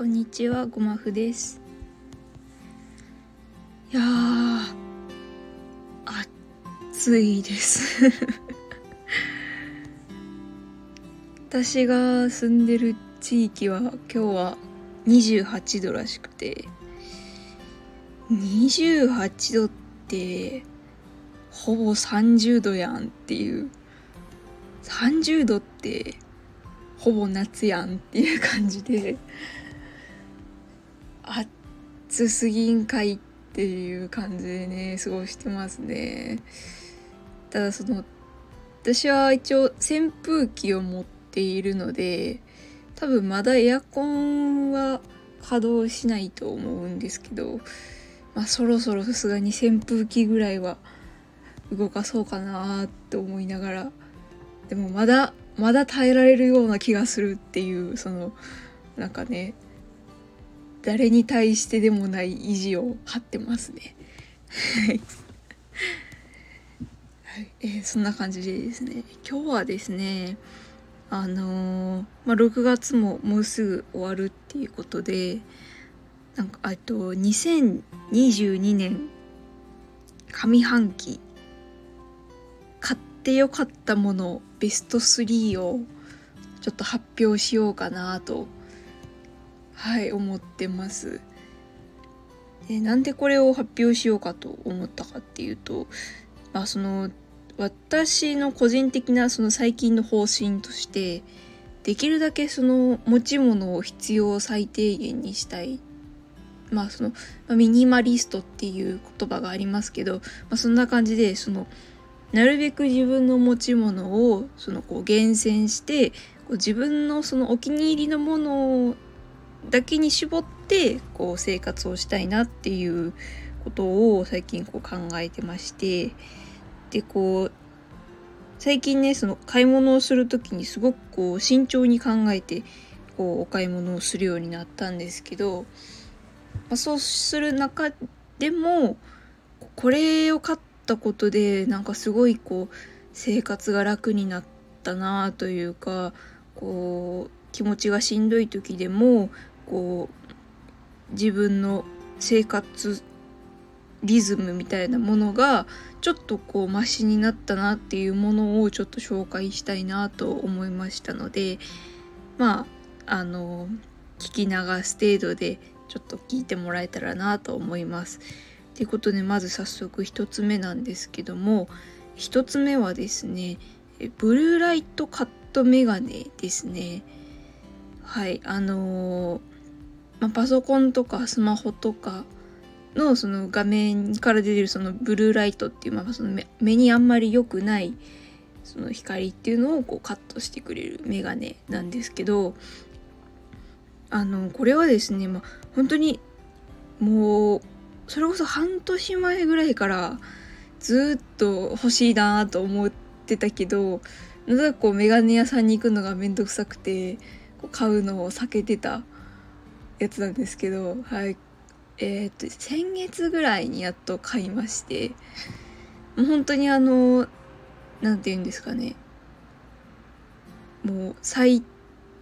こんにちは、ごまふです。いや、暑いです。私が住んでる地域は今日は28度らしくて、28度ってほぼ30度やんっていう、30度ってほぼ夏やんっていう感じで暑すぎんかいっていう感じでね過ごしてますね。ただその私は一応扇風機を持っているので多分まだエアコンは稼働しないと思うんですけどまあそろそろさすがに扇風機ぐらいは動かそうかなって思いながらでもまだまだ耐えられるような気がするっていうそのなんかね誰に対してでもない意地を張ってますね。はい。えーそんな感じでですね。今日はですねあのーまあ、6月ももうすぐ終わるっていうことでなんかあと2022年上半期買ってよかったものベスト3をちょっと発表しようかなとはい思ってます。でなんでこれを発表しようかと思ったかっていうとまあその私の個人的なその最近の方針としてできるだけその持ち物を必要最低限にしたいまあそのミニマリストっていう言葉がありますけど、まあ、そんな感じでそのなるべく自分の持ち物をそのこう厳選してこう自分のそのお気に入りのものだけに絞ってこう生活をしたいなっていうことを最近こう考えてましてでこう最近ねその買い物をする時にすごくこう慎重に考えてこうお買い物をするようになったんですけど、まあ、そうする中でもこれを買ったことでなんかすごいこう生活が楽になったなというかこう気持ちがしんどい時でもこう自分の生活リズムみたいなものがちょっとこうマシになったなっていうものをちょっと紹介したいなと思いましたのでまああの聞き流す程度でちょっと聞いてもらえたらなと思います。ということでまず早速1つ目なんですけども1つ目はですねブルーライトカットメガネですね。はいあのーまあ、パソコンとかスマホとかのその画面から出てるそのブルーライトっていう、まあ、その目にあんまり良くないその光っていうのをこうカットしてくれるメガネなんですけどあのこれはですね、まあ、本当にもうそれこそ半年前ぐらいからずっと欲しいなと思ってたけどなぜかこうメガネ屋さんに行くのがめんどくさくてこう買うのを避けてたやつなんですけどはい。えーっと先月ぐらいにやっと買いましてもう本当にあのなんて言うんですかね。もう最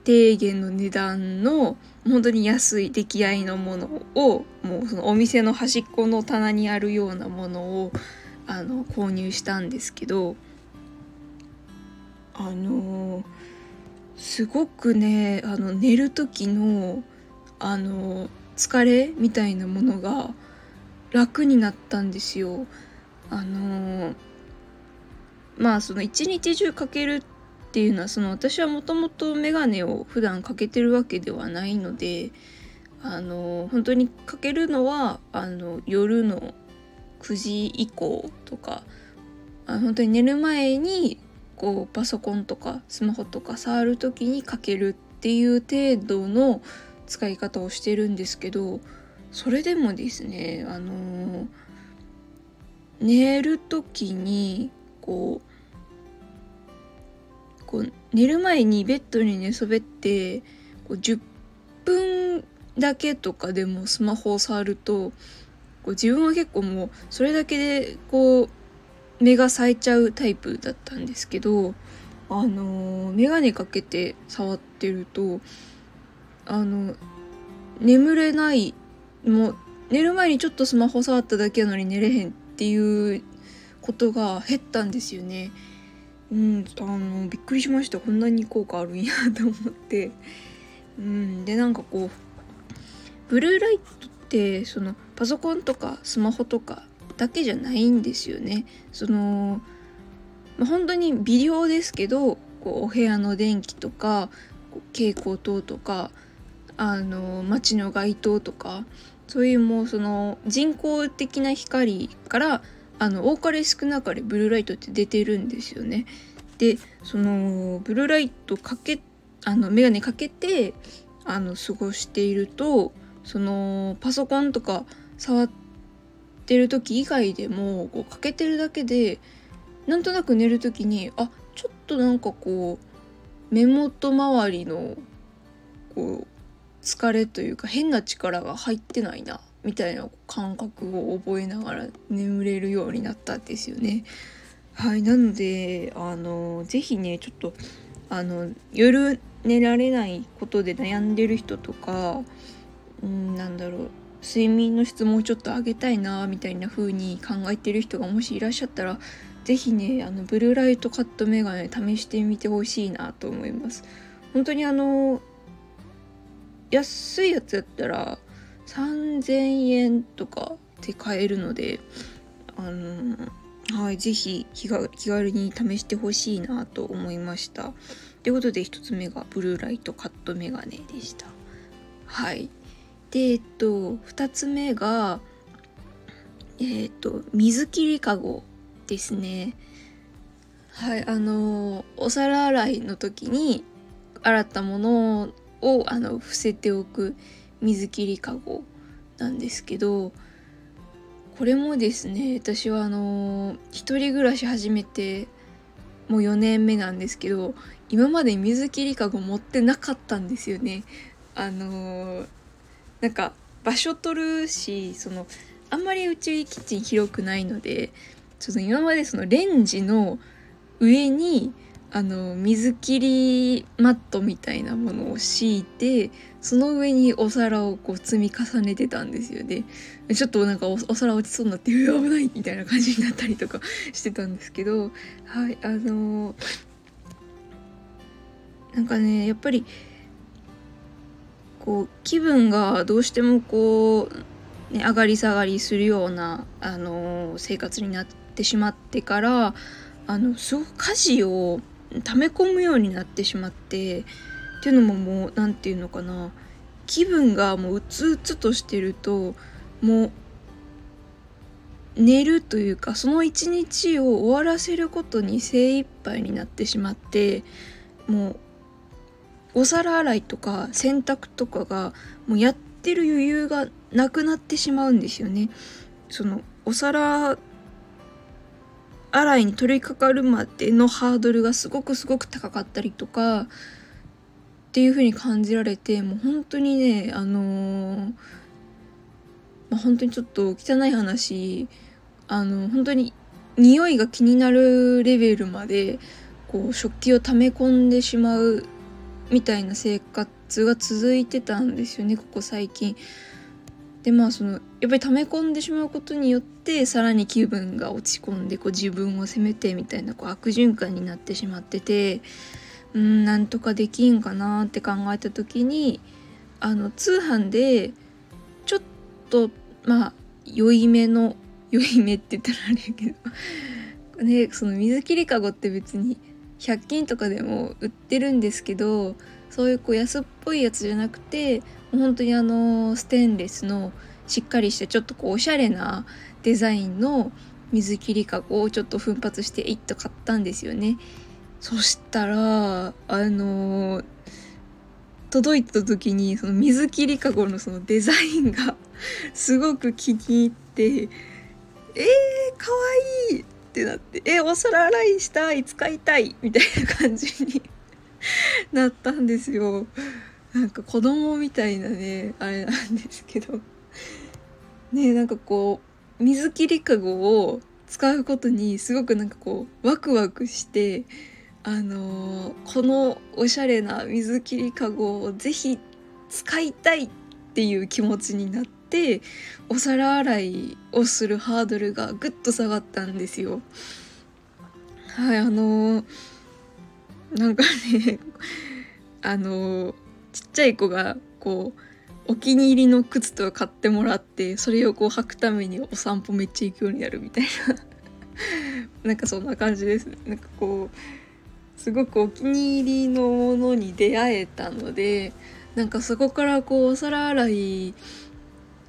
低限の値段の本当に安い出来合いのものをもうそのお店の端っこの棚にあるようなものをあの購入したんですけどあのすごくねあの寝る時のあの疲れみたいなものが楽になったんですよ。あのまあその一日中かけるっていうのはその私はもともと眼鏡を普段かけてるわけではないのであの本当にかけるのはあの夜の9時以降とかあ本当に寝る前にこうパソコンとかスマホとか触る時にかけるっていう程度の使い方をしてるんですけどそれでもですねあの寝る時にこうこう寝る前にベッドに寝そべってこう10分だけとかでもスマホを触るとこう自分は結構もうそれだけでこう目が冴えちゃうタイプだったんですけどあの眼鏡かけて触ってるとあの眠れないもう寝る前にちょっとスマホ触っただけなのに寝れへんっていうことが減ったんですよね。うん、あのびっくりしました。こんなに効果あるんやと思って。うんでなんかこうブルーライトってそのパソコンとかスマホとかだけじゃないんですよね。その、まあ、本当に微量ですけどこうお部屋の電気とか蛍光灯とかあの街の街灯とかそういうもうその人工的な光からあの多かれ少なかれブルーライトって出てるんですよね。でそのブルーライトかけあの眼鏡かけてあの過ごしているとそのパソコンとか触ってる時以外でもこうかけてるだけでなんとなく寝る時にあちょっとなんかこう目元周りのこう疲れというか変な力が入ってないなみたいな感覚を覚えながら眠れるようになったんですよね。はいなのであの是非ねちょっとあの夜寝られないことで悩んでる人とかうんなんだろう睡眠の質もうちょっと上げたいなみたいな風に考えてる人がもしいらっしゃったら是非ねあのブルーライトカットメガネ試してみてほしいなと思います。本当にあの安いやつやったら3000円とかで買えるのであのはい是非気軽に試してほしいなと思いました。ということで1つ目がブルーライトカットメガネでした。はい。でえっと2つ目がえっと水切りかごですね。はいあのお皿洗いの時に洗ったものををあの伏せておく水切りかごなんですけどこれもですね私はあの一人暮らし始めてもう4年目なんですけど今まで水切りかご持ってなかったんですよね。あのなんか場所取るしそのあんまりうちキッチン広くないのでちょっと今までそのレンジの上にあの水切りマットみたいなものを敷いてその上にお皿をこう積み重ねてたんですよね。ちょっとなんかお皿落ちそうになって危ないみたいな感じになったりとかしてたんですけど。はいあのなんかねやっぱりこう気分がどうしてもこう、ね、上がり下がりするようなあの生活になってしまってからあのすごく家事を溜め込むようになってしまってっていうのももう何て言うのかな気分がもううつうつとしてるともう寝るというかその一日を終わらせることに精一杯になってしまってもうお皿洗いとか洗濯とかがもうやってる余裕がなくなってしまうんですよね。そのお皿洗いに取り掛かるまでのハードルがすごくすごく高かったりとかっていう風に感じられてもう本当にねあのー、まあ、本当にちょっと汚い話あの本当に匂いが気になるレベルまでこう食器を溜め込んでしまうみたいな生活が続いてたんですよねここ最近。でまあそのやっぱり溜め込んでしまうことによってさらに気分が落ち込んでこう自分を責めてみたいなこう悪循環になってしまっててうんなんとかできんかなって考えた時にあの通販でちょっとまあ良いめの良い目って言ったらあれやけど ねその水切りかごって別に100均とかでも売ってるんですけどそういうこう安っぽいやつじゃなくて本当にあのステンレスのしっかりしてちょっとこうおしゃれなデザインの水切りかごをちょっと奮発して一と買ったんですよね。そしたらあの届いた時にその水切りかごのそのデザインがすごく気に入ってえー、かわいいってなってえお皿洗いしたい使いたいみたいな感じに なったんですよ。なんか子供みたいなねあれなんですけどねなんかこう水切りかごを使うことにすごくなんかこうワクワクしてあのー、このおしゃれな水切りかごを是非使いたいってっていう気持ちになってお皿洗いをするハードルがぐっと下がったんですよ。はいあのー、なんかねあの、ちっちゃい子がこうお気に入りの靴とか買ってもらってそれをこう履くためにお散歩めっちゃ行くようになるみたいな なんかそんな感じですね。なんかこうすごくお気に入りのものに出会えたのでなんかそこからこうお皿洗い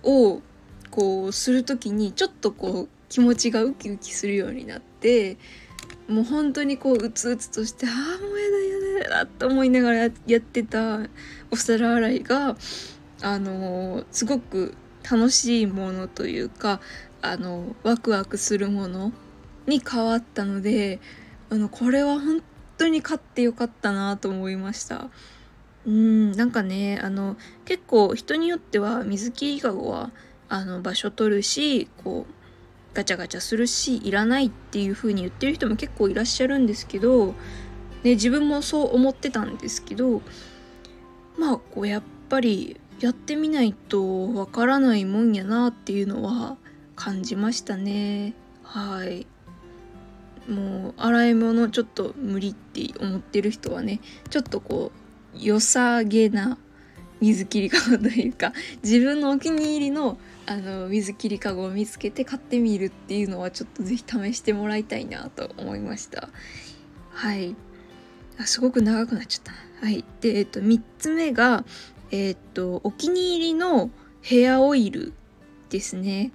をこうする時にちょっとこう気持ちがウキウキするようになってもう本当にこううつうつとしてああもうやだやだやだと思いながらやってたお皿洗いがあのすごく楽しいものというかあのワクワクするものに変わったのであのこれは本当に買ってよかったなと思いました。うんなんかねあの結構人によっては水切りかごはあの場所取るしこうガチャガチャするしいらないっていう風に言ってる人も結構いらっしゃるんですけど、ね、自分もそう思ってたんですけどまあこうやっぱりやってみないとわからないもんやなっていうのは感じましたね。はい。もう洗い物ちょっと無理って思ってる人はねちょっとこう良さげな水切りかごというか自分のお気に入りのあの水切りかごを見つけて買ってみるっていうのはちょっと是非試してもらいたいなと思いました。はい。あすごく長くなっちゃった。はい。でえっと3つ目がえっとお気に入りのヘアオイルですね。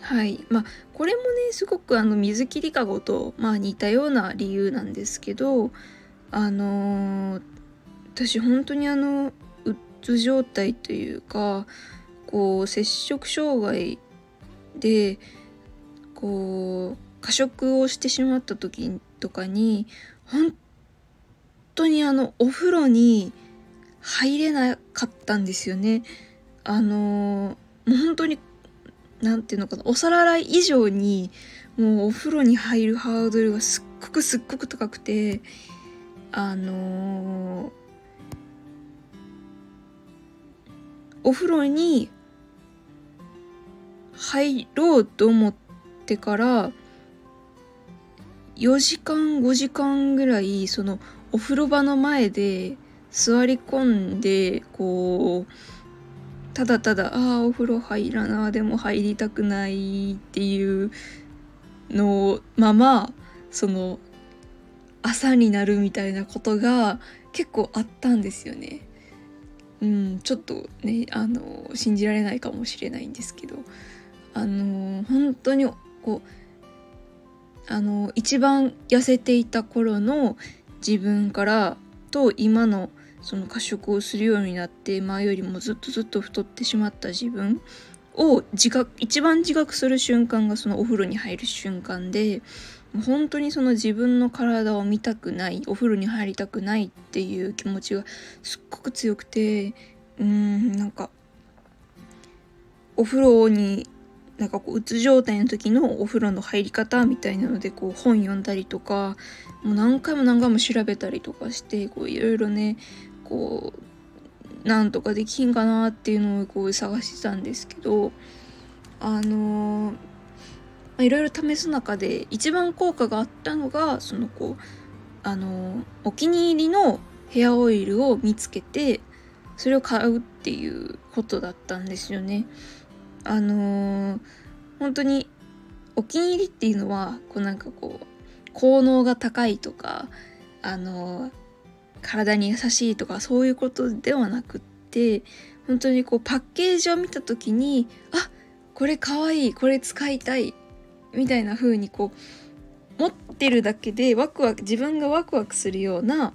はい。まあこれもねすごくあの水切りかごと、まあ、似たような理由なんですけどあのー、私本当にあのつ状態というかこう摂食障害でこう過食をしてしまった時とかに本当にあのお風呂に入れなかったんですよね。あのもう本当に何て言うのかなお皿洗い以上にもうお風呂に入るハードルがすっごくすっごく高くてあのー、お風呂に入ろうと思ってから4時間5時間ぐらいそのお風呂場の前で座り込んでこうただただああお風呂入らなでも入りたくないっていうのままその朝になるみたいなことが結構あったんですよね。うん、ちょっとねあの信じられないかもしれないんですけどあの本当にこうあの一番痩せていた頃の自分からと今のその過食をするようになって前よりもずっとずっと太ってしまった自分を自覚一番自覚する瞬間がそのお風呂に入る瞬間で本当にその自分の体を見たくないお風呂に入りたくないっていう気持ちがすっごく強くてうーんなんかお風呂になんかこううつ状態の時のお風呂の入り方みたいなのでこう本読んだりとかもう何回も何回も調べたりとかしてこういろいろねこうなんとかできんかなっていうのをこう探してたんですけどあのいろいろ試す中で一番効果があったのがそのこうあのお気に入りのヘアオイルを見つけてそれを買うっていうことだったんですよね。あのー、本当にお気に入りっていうのはこうなんかこう効能が高いとかあのー、体に優しいとかそういうことではなくって本当にこうパッケージを見た時にあこれかわいいこれ使いたいみたいな風にこう持ってるだけでワクワク自分がワクワクするような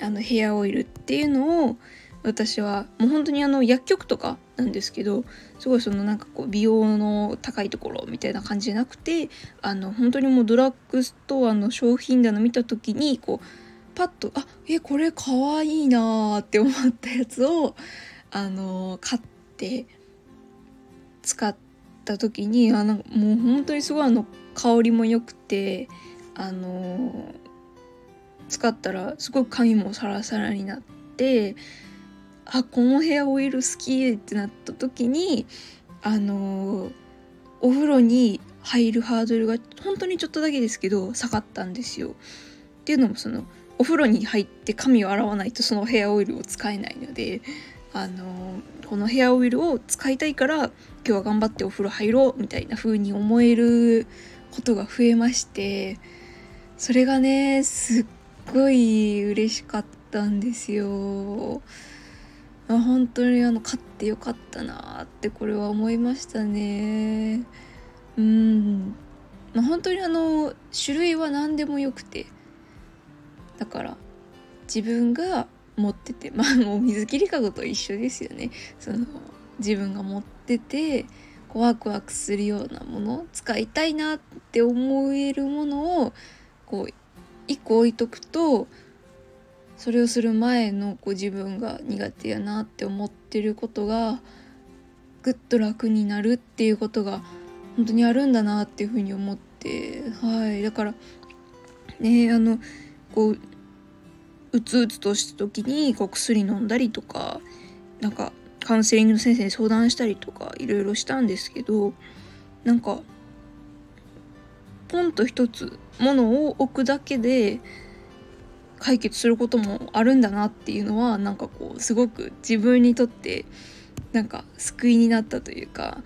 あのヘアオイルっていうのを私はもう本当にあの薬局とかなんですけどすごいそのなんかこう美容の高いところみたいな感じじゃなくてあの本当にもうドラッグストアの商品棚見た時にこうパッとあえこれかわいいなって思ったやつをあの買って使ってた時にあなんかもう本当にすごいあの香りも良くてあの使ったらすごく髪もサラサラになってあこのヘアオイル好きってなった時にあのお風呂に入るハードルが本当にちょっとだけですけど下がったんですよ。っていうのもそのお風呂に入って髪を洗わないとそのヘアオイルを使えないのであのこのヘアオイルを使いたいから今日は頑張ってお風呂入ろうみたいな風に思えることが増えましてそれがねすっごい嬉しかったんですよ。あ本当にあの買ってよかったなってこれは思いましたね。うんまあ、本当にあの種類は何でもよくてだから自分が持ってて まあもう水切りかごと一緒ですよね。その自分が持っててこうワクワクするようなもの使いたいなって思えるものをこう一個置いとくとそれをする前のこう自分が苦手やなって思ってることがぐっと楽になるっていうことが本当にあるんだなっていうふうに思ってはい。だからねあのこううつうつとした時にこう薬飲んだりとかなんかカウンセリングの先生に相談したりとかいろいろしたんですけどなんかポンと一つものを置くだけで解決することもあるんだなっていうのはなんかこうすごく自分にとってなんか救いになったというか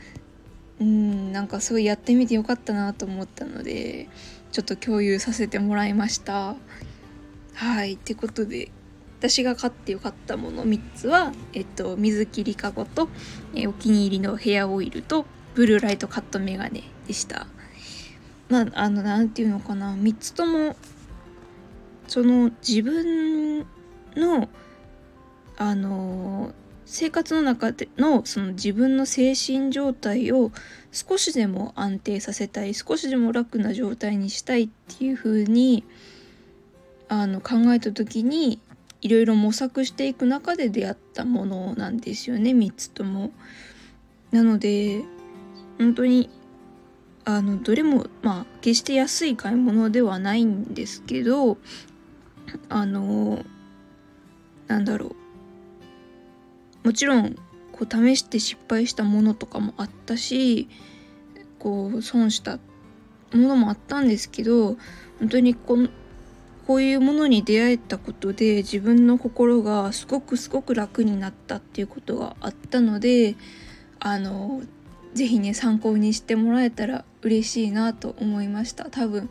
うんなんかすごいやってみてよかったなと思ったのでちょっと共有させてもらいました。はいってことで私が買ってよかったもの3つは、えっと、水切りかごと、えお気に入りのヘアオイルとブルーライトカットメガネでした。まああの何て言うのかな3つともその自分のあの生活の中でのその自分の精神状態を少しでも安定させたい少しでも楽な状態にしたいっていう風にあの考えた時にいろいろ模索していく中で出会ったものなんですよね3つとも。なので本当にあのどれもまあ決して安い買い物ではないんですけどあのなんだろうもちろんこう試して失敗したものとかもあったしこう損したものもあったんですけど本当にこのこういうものに出会えたことで自分の心がすごくすごく楽になったっていうことがあったのであの是非ね参考にしてもらえたら嬉しいなと思いました。多分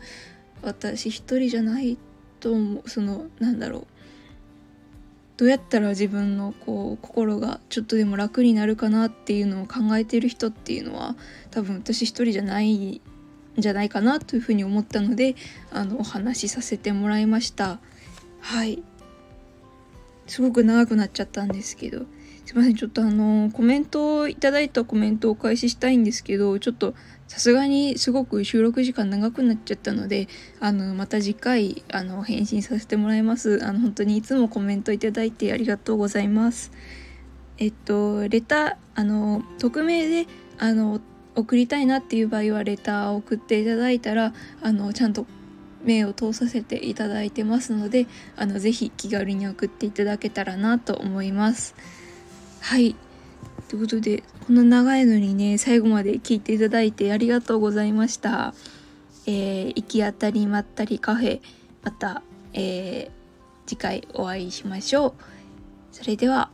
私一人じゃないと思うそのなんだろう。どうやったら自分のこう心がちょっとでも楽になるかなっていうのを考えている人っていうのは多分私一人じゃないじゃないかなというふうに思ったのであのお話しさせてもらいました。はい。すごく長くなっちゃったんですけど。すいません。ちょっとあのコメントをいただいたコメントをお返ししたいんですけどちょっとさすがにすごく収録時間長くなっちゃったのであのまた次回あの返信させてもらいます。あの本当にいつもコメントいただいてありがとうございます。えっとレターあの匿名であの送りたいなっていう場合はレターを送っていただいたらあのちゃんと目を通させていただいてますのであのぜひ気軽に送っていただけたらなと思います。はい。ということでこの長いのにね最後まで聞いていただいてありがとうございました。えー、行き当たりまったりカフェまた、えー、次回お会いしましょう。それでは。